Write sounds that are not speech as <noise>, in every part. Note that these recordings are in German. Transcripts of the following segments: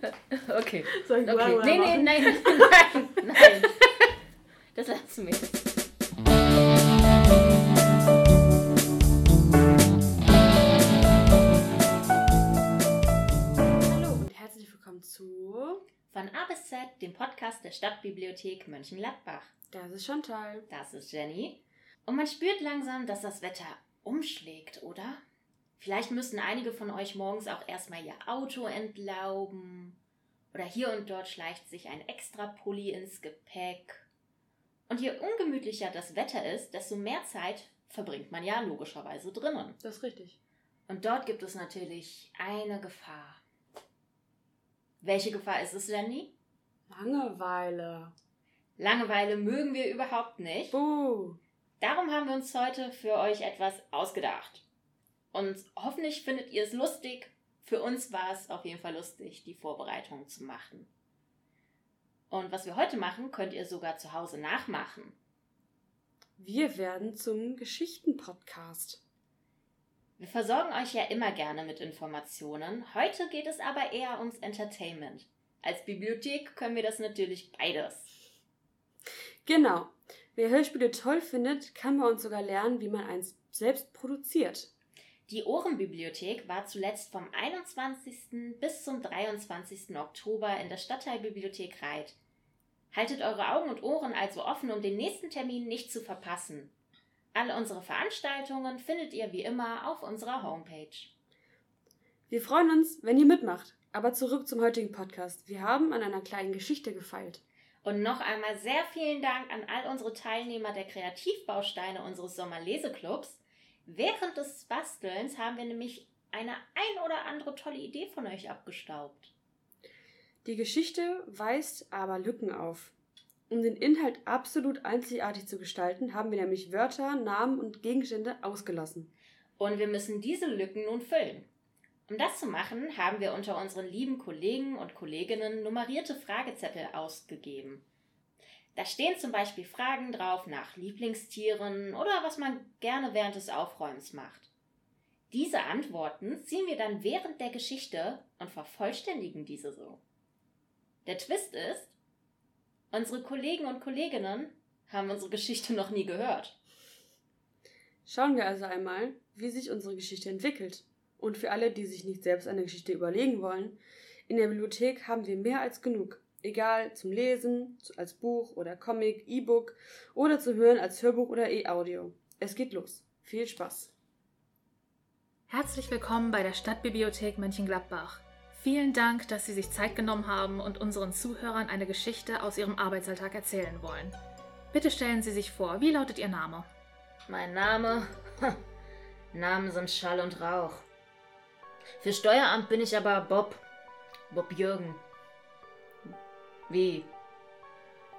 <laughs> Okay. Soll ich okay. Wow, wow Nee, nein, <laughs> nein, nein. Das lassen wir jetzt. Hallo und herzlich willkommen zu Von A bis Z, dem Podcast der Stadtbibliothek Mönchengladbach. Das ist Chantal. Das ist Jenny. Und man spürt langsam, dass das Wetter umschlägt, oder? Vielleicht müssen einige von euch morgens auch erstmal ihr Auto entlauben. Oder hier und dort schleicht sich ein extra Pulli ins Gepäck. Und je ungemütlicher das Wetter ist, desto mehr Zeit verbringt man ja logischerweise drinnen. Das ist richtig. Und dort gibt es natürlich eine Gefahr. Welche Gefahr ist es, Jenny? Langeweile. Langeweile mögen wir überhaupt nicht. Buh. Darum haben wir uns heute für euch etwas ausgedacht. Und hoffentlich findet ihr es lustig. Für uns war es auf jeden Fall lustig, die Vorbereitungen zu machen. Und was wir heute machen, könnt ihr sogar zu Hause nachmachen. Wir werden zum Geschichten-Podcast. Wir versorgen euch ja immer gerne mit Informationen. Heute geht es aber eher ums Entertainment. Als Bibliothek können wir das natürlich beides. Genau. Wer Hörspiele toll findet, kann bei uns sogar lernen, wie man eins selbst produziert. Die Ohrenbibliothek war zuletzt vom 21. bis zum 23. Oktober in der Stadtteilbibliothek Reit. Haltet eure Augen und Ohren also offen, um den nächsten Termin nicht zu verpassen. Alle unsere Veranstaltungen findet ihr wie immer auf unserer Homepage. Wir freuen uns, wenn ihr mitmacht. Aber zurück zum heutigen Podcast. Wir haben an einer kleinen Geschichte gefeilt. Und noch einmal sehr vielen Dank an all unsere Teilnehmer der Kreativbausteine unseres Sommerleseclubs. Während des Bastelns haben wir nämlich eine ein oder andere tolle Idee von euch abgestaubt. Die Geschichte weist aber Lücken auf. Um den Inhalt absolut einzigartig zu gestalten, haben wir nämlich Wörter, Namen und Gegenstände ausgelassen. Und wir müssen diese Lücken nun füllen. Um das zu machen, haben wir unter unseren lieben Kollegen und Kolleginnen nummerierte Fragezettel ausgegeben. Da stehen zum Beispiel Fragen drauf nach Lieblingstieren oder was man gerne während des Aufräumens macht. Diese Antworten ziehen wir dann während der Geschichte und vervollständigen diese so. Der Twist ist, unsere Kollegen und Kolleginnen haben unsere Geschichte noch nie gehört. Schauen wir also einmal, wie sich unsere Geschichte entwickelt. Und für alle, die sich nicht selbst eine Geschichte überlegen wollen, in der Bibliothek haben wir mehr als genug. Egal zum Lesen, als Buch oder Comic, E-Book oder zu hören als Hörbuch oder E-Audio. Es geht los. Viel Spaß. Herzlich willkommen bei der Stadtbibliothek Mönchengladbach. Vielen Dank, dass Sie sich Zeit genommen haben und unseren Zuhörern eine Geschichte aus Ihrem Arbeitsalltag erzählen wollen. Bitte stellen Sie sich vor, wie lautet Ihr Name? Mein Name. Namen sind Schall und Rauch. Für Steueramt bin ich aber Bob. Bob Jürgen. Wie?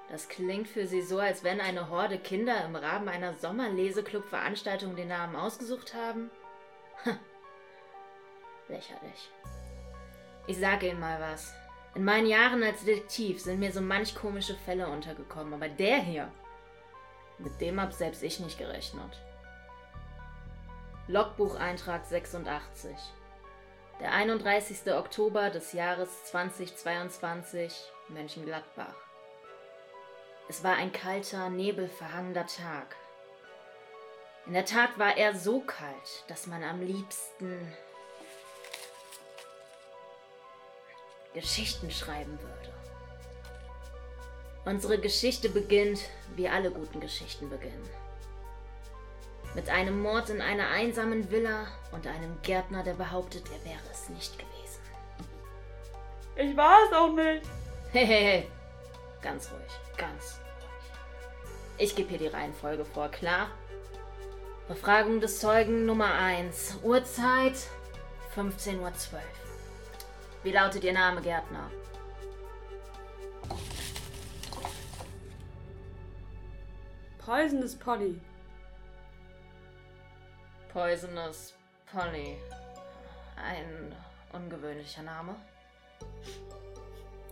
Das klingt für Sie so, als wenn eine Horde Kinder im Rahmen einer Sommerleseclub-Veranstaltung den Namen ausgesucht haben? Lächerlich. Ich sage Ihnen mal was. In meinen Jahren als Detektiv sind mir so manch komische Fälle untergekommen, aber der hier, mit dem hab selbst ich nicht gerechnet. Logbucheintrag 86. Der 31. Oktober des Jahres 2022, Mönchengladbach. Es war ein kalter, nebelverhangener Tag. In der Tat war er so kalt, dass man am liebsten Geschichten schreiben würde. Unsere Geschichte beginnt, wie alle guten Geschichten beginnen. Mit einem Mord in einer einsamen Villa und einem Gärtner, der behauptet, er wäre es nicht gewesen. Ich war es auch nicht. Hey, hey, hey. Ganz ruhig, ganz ruhig. Ich gebe hier die Reihenfolge vor, klar? Befragung des Zeugen Nummer 1. Uhrzeit 15.12 Uhr. Wie lautet Ihr Name, Gärtner? Poisonous Polly. Poisonous Polly. Ein ungewöhnlicher Name.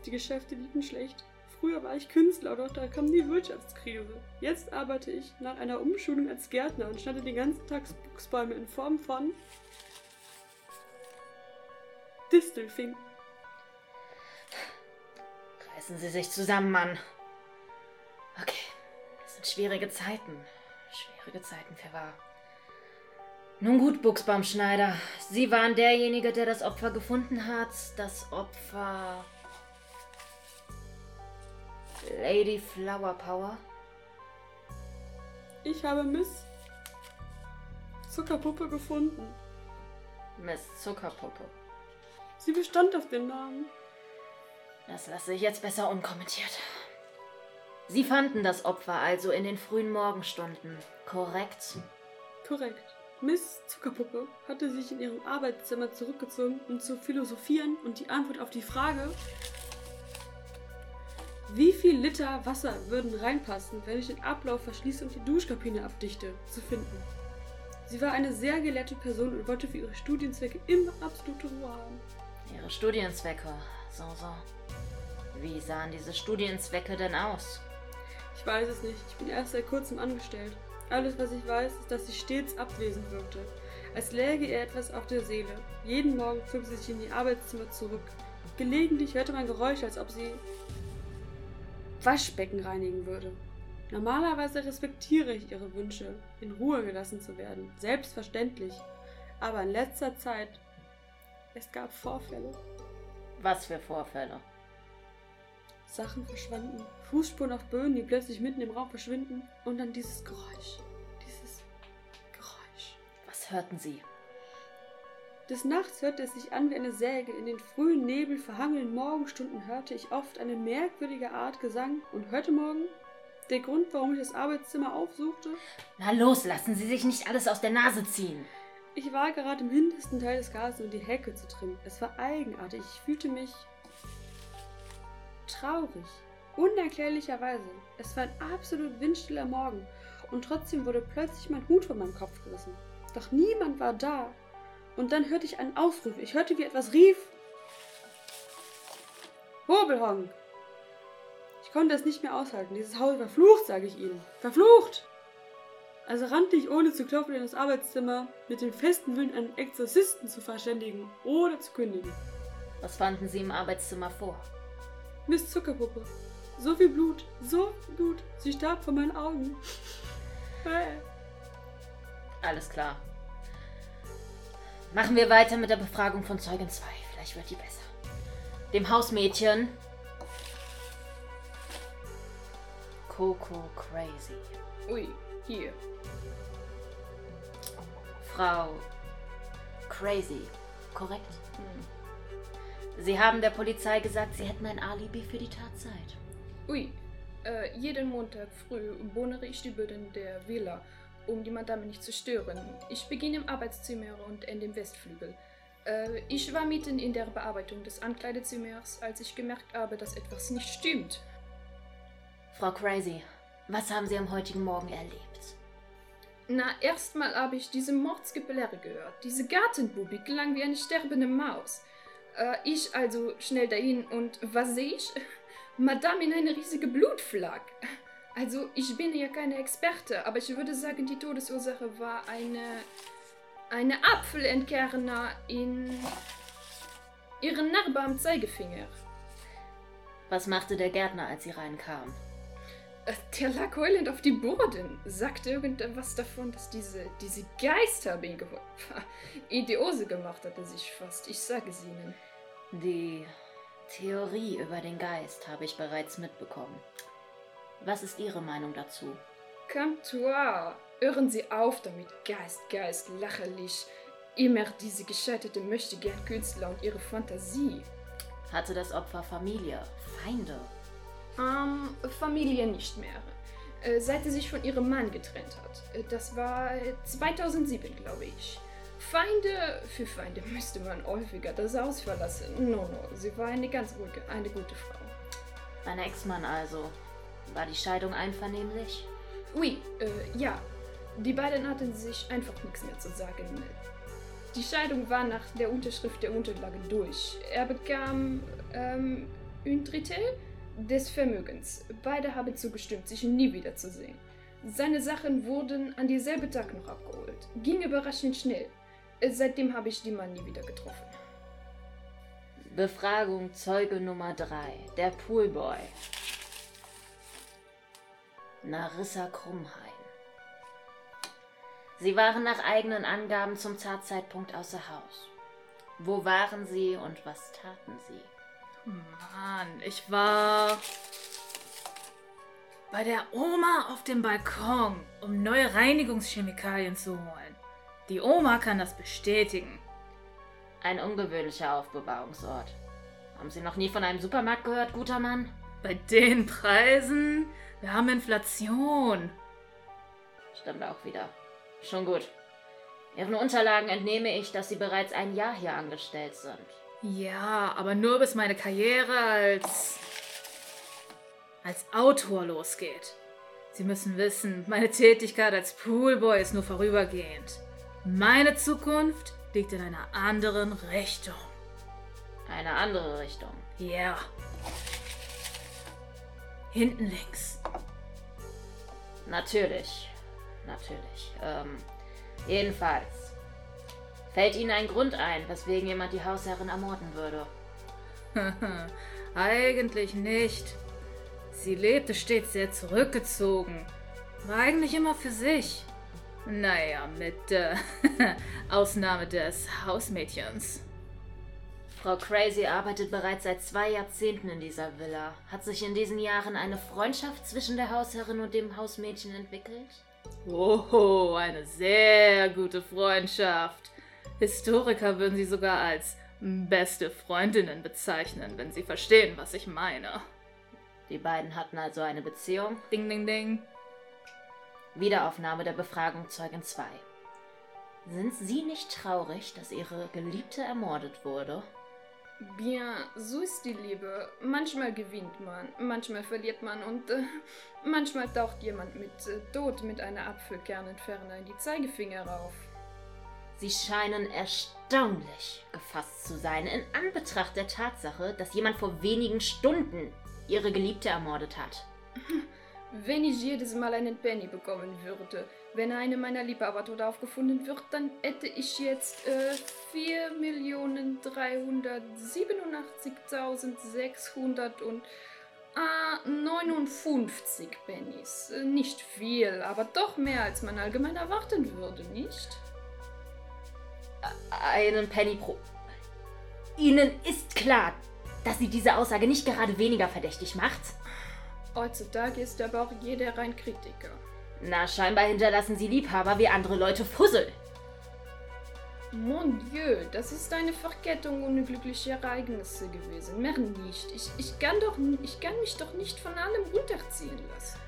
Die Geschäfte liefen schlecht. Früher war ich Künstler, doch da kam die Wirtschaftskrise. Jetzt arbeite ich nach einer Umschulung als Gärtner und schneide den ganzen Tag Buchsbäume in Form von Distelfing. Reißen Sie sich zusammen, Mann. Okay, das sind schwierige Zeiten. Schwierige Zeiten für wahr. Nun gut, Buchsbaumschneider. Sie waren derjenige, der das Opfer gefunden hat. Das Opfer. Lady Flower Power. Ich habe Miss Zuckerpuppe gefunden. Miss Zuckerpuppe. Sie bestand auf den Namen. Das lasse ich jetzt besser unkommentiert. Sie fanden das Opfer also in den frühen Morgenstunden, korrekt? Korrekt. Miss Zuckerpuppe hatte sich in ihrem Arbeitszimmer zurückgezogen, um zu philosophieren und die Antwort auf die Frage, wie viel Liter Wasser würden reinpassen, wenn ich den Ablauf verschließe und die Duschkabine abdichte, zu finden. Sie war eine sehr gelehrte Person und wollte für ihre Studienzwecke immer absolute Ruhe haben. Ihre Studienzwecke, so, so. Wie sahen diese Studienzwecke denn aus? Ich weiß es nicht, ich bin erst seit kurzem angestellt. Alles, was ich weiß, ist, dass sie stets abwesend wirkte, als läge ihr etwas auf der Seele. Jeden Morgen zog sie sich in ihr Arbeitszimmer zurück. Gelegentlich hörte man Geräusche, als ob sie Waschbecken reinigen würde. Normalerweise respektiere ich ihre Wünsche, in Ruhe gelassen zu werden, selbstverständlich. Aber in letzter Zeit, es gab Vorfälle. Was für Vorfälle? Sachen verschwanden, Fußspuren auf Böden, die plötzlich mitten im Raum verschwinden und dann dieses Geräusch. Dieses Geräusch. Was hörten Sie? Des Nachts hörte es sich an wie eine Säge. In den frühen Nebel verhangenen Morgenstunden hörte ich oft eine merkwürdige Art Gesang. Und heute Morgen? Der Grund, warum ich das Arbeitszimmer aufsuchte? Na los, lassen Sie sich nicht alles aus der Nase ziehen. Ich war gerade im hintersten Teil des Gartens, um die Hecke zu trinken. Es war eigenartig. Ich fühlte mich traurig. Unerklärlicherweise. Es war ein absolut windstiller Morgen. Und trotzdem wurde plötzlich mein Hut von meinem Kopf gerissen. Doch niemand war da. Und dann hörte ich einen Ausruf. Ich hörte, wie etwas rief. Hobelhonk! Ich konnte es nicht mehr aushalten. Dieses Haus verflucht, sage ich Ihnen. Verflucht! Also rannte ich ohne zu klopfen in das Arbeitszimmer, mit dem festen Willen, einen Exorzisten zu verständigen oder zu kündigen. Was fanden Sie im Arbeitszimmer vor? Miss Zuckerpuppe. So viel Blut, so viel Blut. Sie starb vor meinen Augen. <laughs> Alles klar. Machen wir weiter mit der Befragung von Zeugin 2. Vielleicht wird die besser. Dem Hausmädchen. Coco Crazy. Ui, hier. Frau Crazy. Korrekt? Hm. Sie haben der Polizei gesagt, Sie hätten ein Alibi für die Tatzeit. Ui, äh, jeden Montag früh bohnere ich die Böden der Villa, um die Madame nicht zu stören. Ich beginne im Arbeitszimmer und ende im Westflügel. Äh, ich war mitten in der Bearbeitung des Ankleidezimmers, als ich gemerkt habe, dass etwas nicht stimmt. Frau Crazy, was haben Sie am heutigen Morgen erlebt? Na, erstmal habe ich diese Mordsgeplärre gehört. Diese Gartenbubi klang wie eine sterbende Maus. Äh, ich also schnell dahin und was sehe ich? <laughs> Madame in eine riesige Blutflag. Also, ich bin ja keine Experte, aber ich würde sagen, die Todesursache war eine. eine Apfelentkerner in. ihren Narbe am Zeigefinger. Was machte der Gärtner, als Sie reinkamen? Äh, Der lag heulend auf die Boden. Sagte irgendwas davon, dass diese, diese Geister ihn geholt. <laughs> Idiose gemacht hat er sich fast. Ich sage es Ihnen. Die Theorie über den Geist habe ich bereits mitbekommen. Was ist Ihre Meinung dazu? Cantoire, hören Sie auf damit. Geist, Geist, lächerlich. Immer diese gescheiterte möchtegern Künstler und ihre Fantasie. Hatte das Opfer Familie, Feinde? Ähm, Familie nicht mehr. Äh, seit sie sich von ihrem Mann getrennt hat. Äh, Das war äh, 2007, glaube ich. Feinde, für Feinde müsste man häufiger das Haus verlassen. No, no, sie war eine ganz ruhige, eine gute Frau. Ein Ex-Mann also. War die Scheidung einvernehmlich? Ui, äh, ja. Die beiden hatten sich einfach nichts mehr zu sagen. Die Scheidung war nach der Unterschrift der Unterlage durch. Er bekam, ähm, un Drittel des Vermögens. Beide haben zugestimmt, sich nie wiederzusehen. Seine Sachen wurden an dieselbe Tag noch abgeholt. Ging überraschend schnell. Seitdem habe ich die Mann nie wieder getroffen. Befragung Zeuge Nummer 3, der Poolboy. Narissa Krummhain. Sie waren nach eigenen Angaben zum Tatzeitpunkt außer Haus. Wo waren Sie und was taten Sie? Mann, ich war bei der Oma auf dem Balkon, um neue Reinigungschemikalien zu holen. Die Oma kann das bestätigen. Ein ungewöhnlicher Aufbewahrungsort. Haben Sie noch nie von einem Supermarkt gehört, guter Mann? Bei den Preisen? Wir haben Inflation. Stimmt auch wieder. Schon gut. Ihren Unterlagen entnehme ich, dass Sie bereits ein Jahr hier angestellt sind. Ja, aber nur bis meine Karriere als als Autor losgeht. Sie müssen wissen, meine Tätigkeit als Poolboy ist nur vorübergehend. Meine Zukunft liegt in einer anderen Richtung. Eine andere Richtung. Ja. Yeah. Hinten links. Natürlich. Natürlich. Ähm, jedenfalls. Fällt Ihnen ein Grund ein, weswegen jemand die Hausherrin ermorden würde? <laughs> Eigentlich nicht. Sie lebte stets sehr zurückgezogen. War eigentlich immer für sich. Naja, mit äh, <laughs> Ausnahme des Hausmädchens. Frau Crazy arbeitet bereits seit zwei Jahrzehnten in dieser Villa. Hat sich in diesen Jahren eine Freundschaft zwischen der Hausherrin und dem Hausmädchen entwickelt? Oh, eine sehr gute Freundschaft. Historiker würden sie sogar als beste Freundinnen bezeichnen, wenn sie verstehen, was ich meine. Die beiden hatten also eine Beziehung. Ding, ding, ding. Wiederaufnahme der Befragung Zeugin 2. Sind Sie nicht traurig, dass Ihre Geliebte ermordet wurde? Bien, so ist die Liebe. Manchmal gewinnt man, manchmal verliert man und äh, manchmal taucht jemand mit äh, Tod mit einer Apfelkernentferner in die Zeigefinger rauf. Sie scheinen erstaunlich gefasst zu sein in Anbetracht der Tatsache, dass jemand vor wenigen Stunden ihre Geliebte ermordet hat. Wenn ich jedes Mal einen Penny bekommen würde, wenn eine meiner Liebhaber tot aufgefunden wird, dann hätte ich jetzt äh, 4.387.600 und äh, 59 Pennies. Äh, nicht viel, aber doch mehr, als man allgemein erwarten würde, nicht? Einen Penny pro. Ihnen ist klar, dass sie diese Aussage nicht gerade weniger verdächtig macht? Heutzutage ist aber auch jeder rein Kritiker. Na, scheinbar hinterlassen sie Liebhaber wie andere Leute Fussel. Mon Dieu, das ist eine Verkettung unglücklicher Ereignisse gewesen. Mehr nicht. Ich, ich, kann doch, ich kann mich doch nicht von allem runterziehen lassen.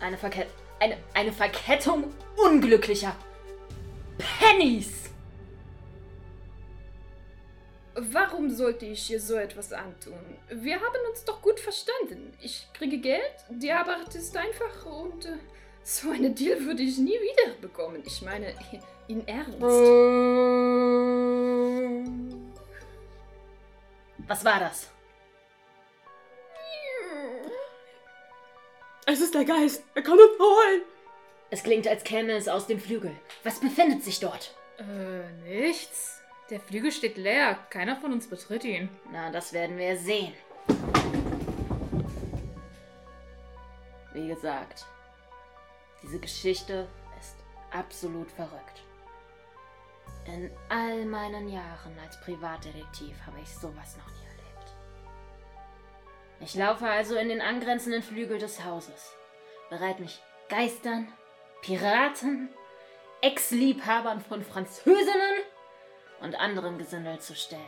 Eine, Verket eine, eine Verkettung unglücklicher Pennies! Warum sollte ich ihr so etwas antun? Wir haben uns doch gut verstanden. Ich kriege Geld, die Arbeit ist einfach und äh, so eine Deal würde ich nie wieder bekommen. Ich meine, in Ernst. Was war das? Es ist der Geist. Er kann uns holen. Es klingt, als käme es aus dem Flügel. Was befindet sich dort? Äh, nichts. Der Flügel steht leer. Keiner von uns betritt ihn. Na, das werden wir sehen. Wie gesagt, diese Geschichte ist absolut verrückt. In all meinen Jahren als Privatdetektiv habe ich sowas noch nie erlebt. Ich laufe also in den angrenzenden Flügel des Hauses, bereit mich Geistern, Piraten, Ex-Liebhabern von Französinnen und anderem Gesindel zu stellen.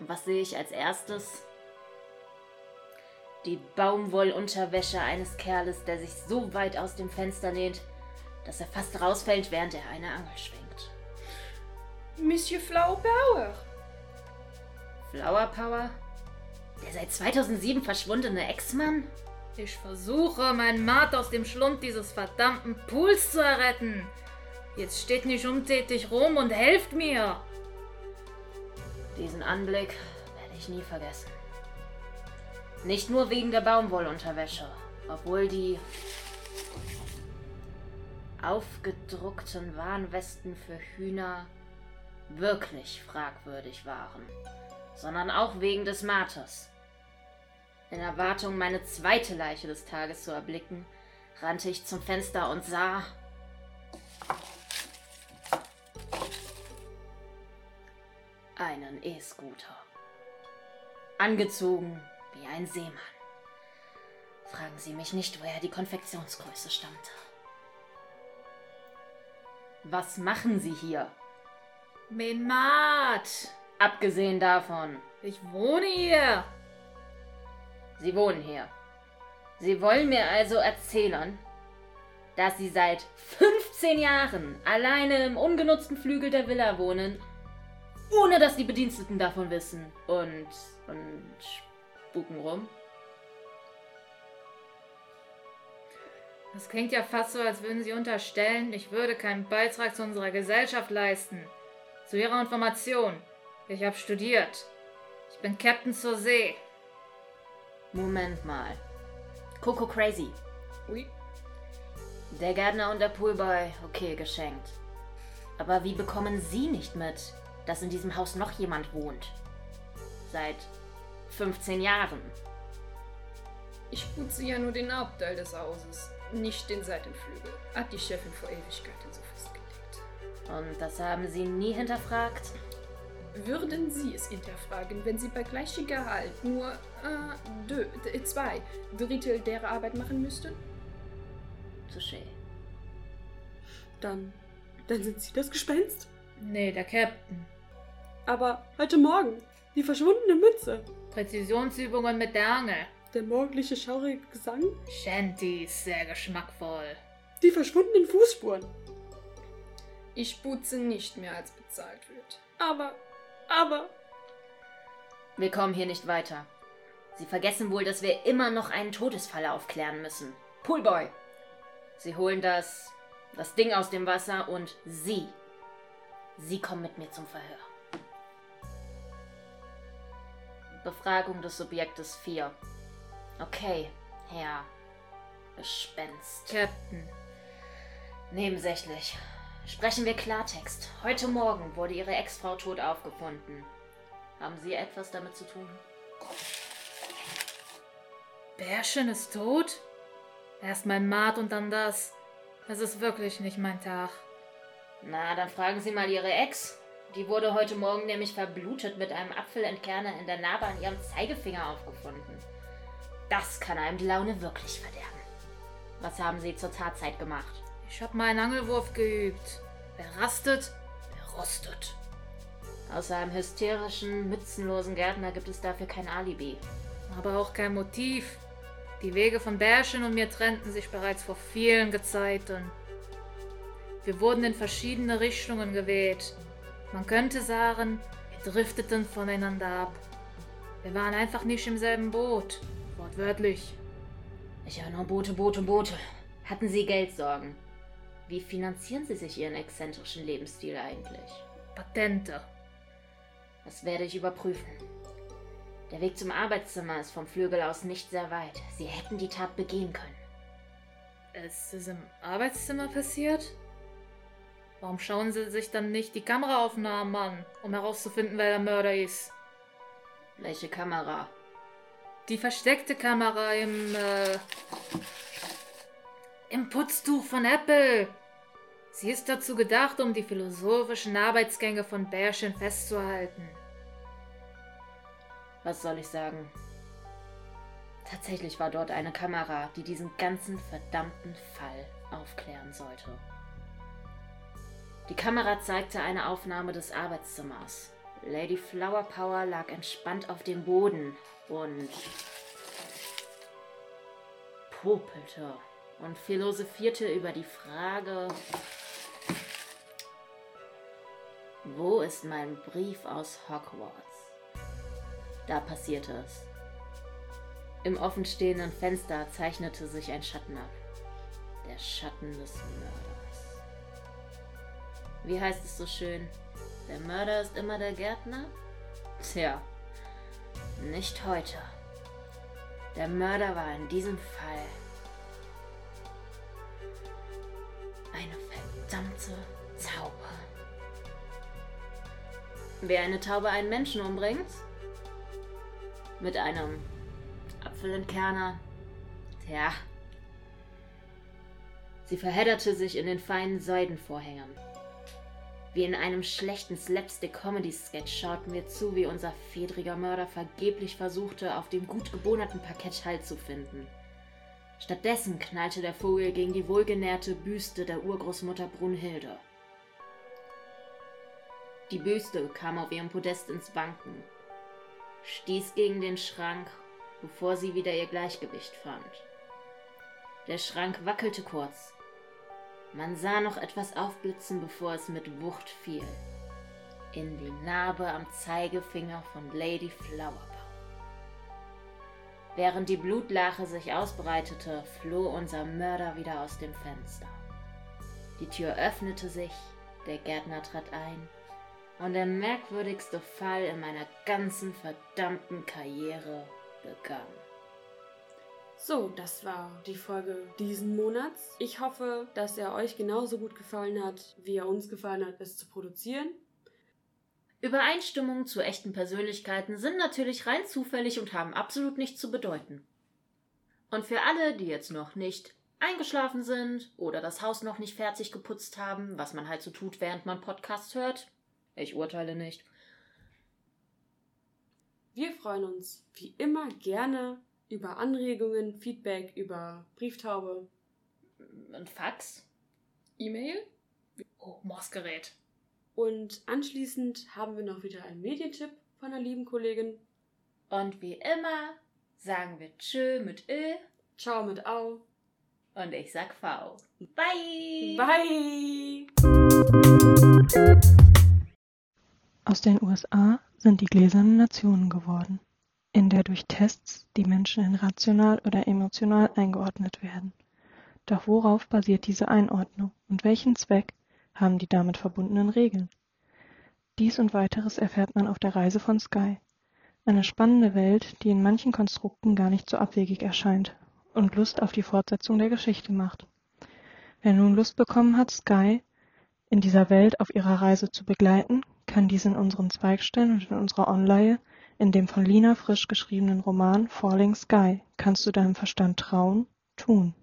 Und was sehe ich als erstes? Die Baumwollunterwäsche eines Kerles, der sich so weit aus dem Fenster lehnt, dass er fast rausfällt, während er eine Angel schwingt. Monsieur Flower Power. Flower Power? Der seit 2007 verschwundene Ex-Mann? Ich versuche, meinen Mat aus dem Schlund dieses verdammten Pools zu erretten. Jetzt steht nicht untätig rum und helft mir. Diesen Anblick werde ich nie vergessen. Nicht nur wegen der Baumwollunterwäsche, obwohl die aufgedruckten Warnwesten für Hühner wirklich fragwürdig waren. sondern auch wegen des Marters. In Erwartung, meine zweite Leiche des Tages zu erblicken, rannte ich zum Fenster und sah. einen E-Scooter. Angezogen wie ein Seemann. Fragen Sie mich nicht, woher die Konfektionsgröße stammte. Was machen Sie hier? Mein Mat! Abgesehen davon, Ich wohne hier! Sie wohnen hier. Sie wollen mir also erzählen, dass Sie seit 15 Jahren alleine im ungenutzten Flügel der Villa wohnen, ohne dass die Bediensteten davon wissen und, und spuken rum? Das klingt ja fast so, als würden Sie unterstellen, ich würde keinen Beitrag zu unserer Gesellschaft leisten. Zu Ihrer Information. Ich habe studiert. Ich bin Captain zur See. Moment mal. Coco Crazy. Ui. Der Gärtner und der Poolboy, okay, geschenkt. Aber wie bekommen Sie nicht mit, dass in diesem Haus noch jemand wohnt? Seit 15 Jahren. Ich putze ja nur den Hauptteil des Hauses, nicht den Seitenflügel. Hat die Chefin vor Ewigkeiten so festgelegt. Und das haben Sie nie hinterfragt? Würden Sie es hinterfragen, wenn Sie bei gleichem Gehalt nur äh, dö, d- zwei Drittel der Arbeit machen müssten? Touché. Dann, dann sind Sie das Gespenst. Nee, der Captain. Aber heute Morgen, die verschwundene Mütze, Präzisionsübungen mit der Angel. der morgendliche schaurige Gesang, Shanties, sehr geschmackvoll. die verschwundenen Fußspuren. Ich putze nicht mehr, als bezahlt wird. Aber, aber, Wir kommen hier nicht weiter. Sie vergessen wohl, dass wir immer noch einen Todesfall aufklären müssen. Poolboy! Sie holen das. das Ding aus dem Wasser und Sie. Sie kommen mit mir zum Verhör. Befragung des Subjektes 4. Okay, Herr. Gespenst. Captain. Nebensächlich. Sprechen wir Klartext. Heute Morgen wurde Ihre Ex-Frau tot aufgefunden. Haben Sie etwas damit zu tun? Bärchen ist tot? Erst mein Mat und dann das. Das ist wirklich nicht mein Tag. Na, dann fragen Sie mal Ihre Ex. Die wurde heute Morgen nämlich verblutet mit einem Apfelentkerner in der Narbe an ihrem Zeigefinger aufgefunden. Das kann einem die Laune wirklich verderben. Was haben Sie zur Tatzeit gemacht? Ich hab meinen Angelwurf geübt. Wer rastet, der rostet. Außer einem hysterischen, mützenlosen Gärtner gibt es dafür kein Alibi. Aber auch kein Motiv. Die Wege von Bärchen und mir trennten sich bereits vor vielen Gezeiten. Wir wurden in verschiedene Richtungen geweht. Man könnte sagen, wir drifteten voneinander ab. Wir waren einfach nicht im selben Boot. Wortwörtlich. Ich höre nur Boote, Boote, Boote. Hatten Sie Geldsorgen? Wie finanzieren Sie sich Ihren exzentrischen Lebensstil eigentlich? Patente. Das werde ich überprüfen. Der Weg zum Arbeitszimmer ist vom Flügel aus nicht sehr weit. Sie hätten die Tat begehen können. Es ist im Arbeitszimmer passiert? Warum schauen Sie sich dann nicht die Kameraaufnahmen an, um herauszufinden, wer der Mörder ist? Welche Kamera? Die versteckte Kamera im, äh, im Putztuch von Apple. Sie ist dazu gedacht, um die philosophischen Arbeitsgänge von Bärchen festzuhalten. Was soll ich sagen? Tatsächlich war dort eine Kamera, die diesen ganzen verdammten Fall aufklären sollte. Die Kamera zeigte eine Aufnahme des Arbeitszimmers. Lady Flower Power lag entspannt auf dem Boden und popelte und philosophierte über die Frage, wo ist mein Brief aus Hogwarts? Da passierte es. Im offenstehenden Fenster zeichnete sich ein Schatten ab. Der Schatten des Mörders. Wie heißt es so schön? Der Mörder ist immer der Gärtner? Tja, nicht heute. Der Mörder war in diesem Fall eine verdammte Taube. Wer eine Taube einen Menschen umbringt, mit einem Apfelentkerner. Tja. Sie verhedderte sich in den feinen Seidenvorhängern. Wie in einem schlechten Slapstick-Comedy-Sketch schauten wir zu, wie unser fedriger Mörder vergeblich versuchte, auf dem gut gebohnerten Parkett Halt zu finden. Stattdessen knallte der Vogel gegen die wohlgenährte Büste der Urgroßmutter Brunhilde. Die Büste kam auf ihrem Podest ins Wanken, stieß gegen den Schrank, bevor sie wieder ihr Gleichgewicht fand. Der Schrank wackelte kurz. Man sah noch etwas aufblitzen, bevor es mit Wucht fiel. In die Narbe am Zeigefinger von Lady Flowerbow. Während die Blutlache sich ausbreitete, floh unser Mörder wieder aus dem Fenster. Die Tür öffnete sich, der Gärtner trat ein und der merkwürdigste Fall in meiner ganzen verdammten Karriere begann. So, das war die Folge diesen Monats. Ich hoffe, dass er euch genauso gut gefallen hat, wie er uns gefallen hat, es zu produzieren. Übereinstimmungen zu echten Persönlichkeiten sind natürlich rein zufällig und haben absolut nichts zu bedeuten. Und für alle, die jetzt noch nicht eingeschlafen sind oder das Haus noch nicht fertig geputzt haben, was man halt so tut, während man Podcasts hört, ich urteile nicht. Wir freuen uns wie immer gerne über Anregungen, Feedback, über Brieftaube. Und Fax? E-Mail? Oh, Morsgerät. Und anschließend haben wir noch wieder einen Medientipp von einer lieben Kollegin. Und wie immer sagen wir Tschö mit Ö. Ciao mit Au. Und ich sag V. Bye! Bye! Aus den USA sind die gläsernen Nationen geworden, in der durch Tests die Menschen in rational oder emotional eingeordnet werden. Doch worauf basiert diese Einordnung und welchen Zweck haben die damit verbundenen Regeln? Dies und weiteres erfährt man auf der Reise von Sky. Eine spannende Welt, die in manchen Konstrukten gar nicht so abwegig erscheint und Lust auf die Fortsetzung der Geschichte macht. Wer nun Lust bekommen hat, Sky in dieser Welt auf ihrer Reise zu begleiten, kann dies in unseren Zweigstellen und in unserer Online in dem von Lina Frisch geschriebenen Roman Falling Sky Kannst du deinem Verstand trauen? tun.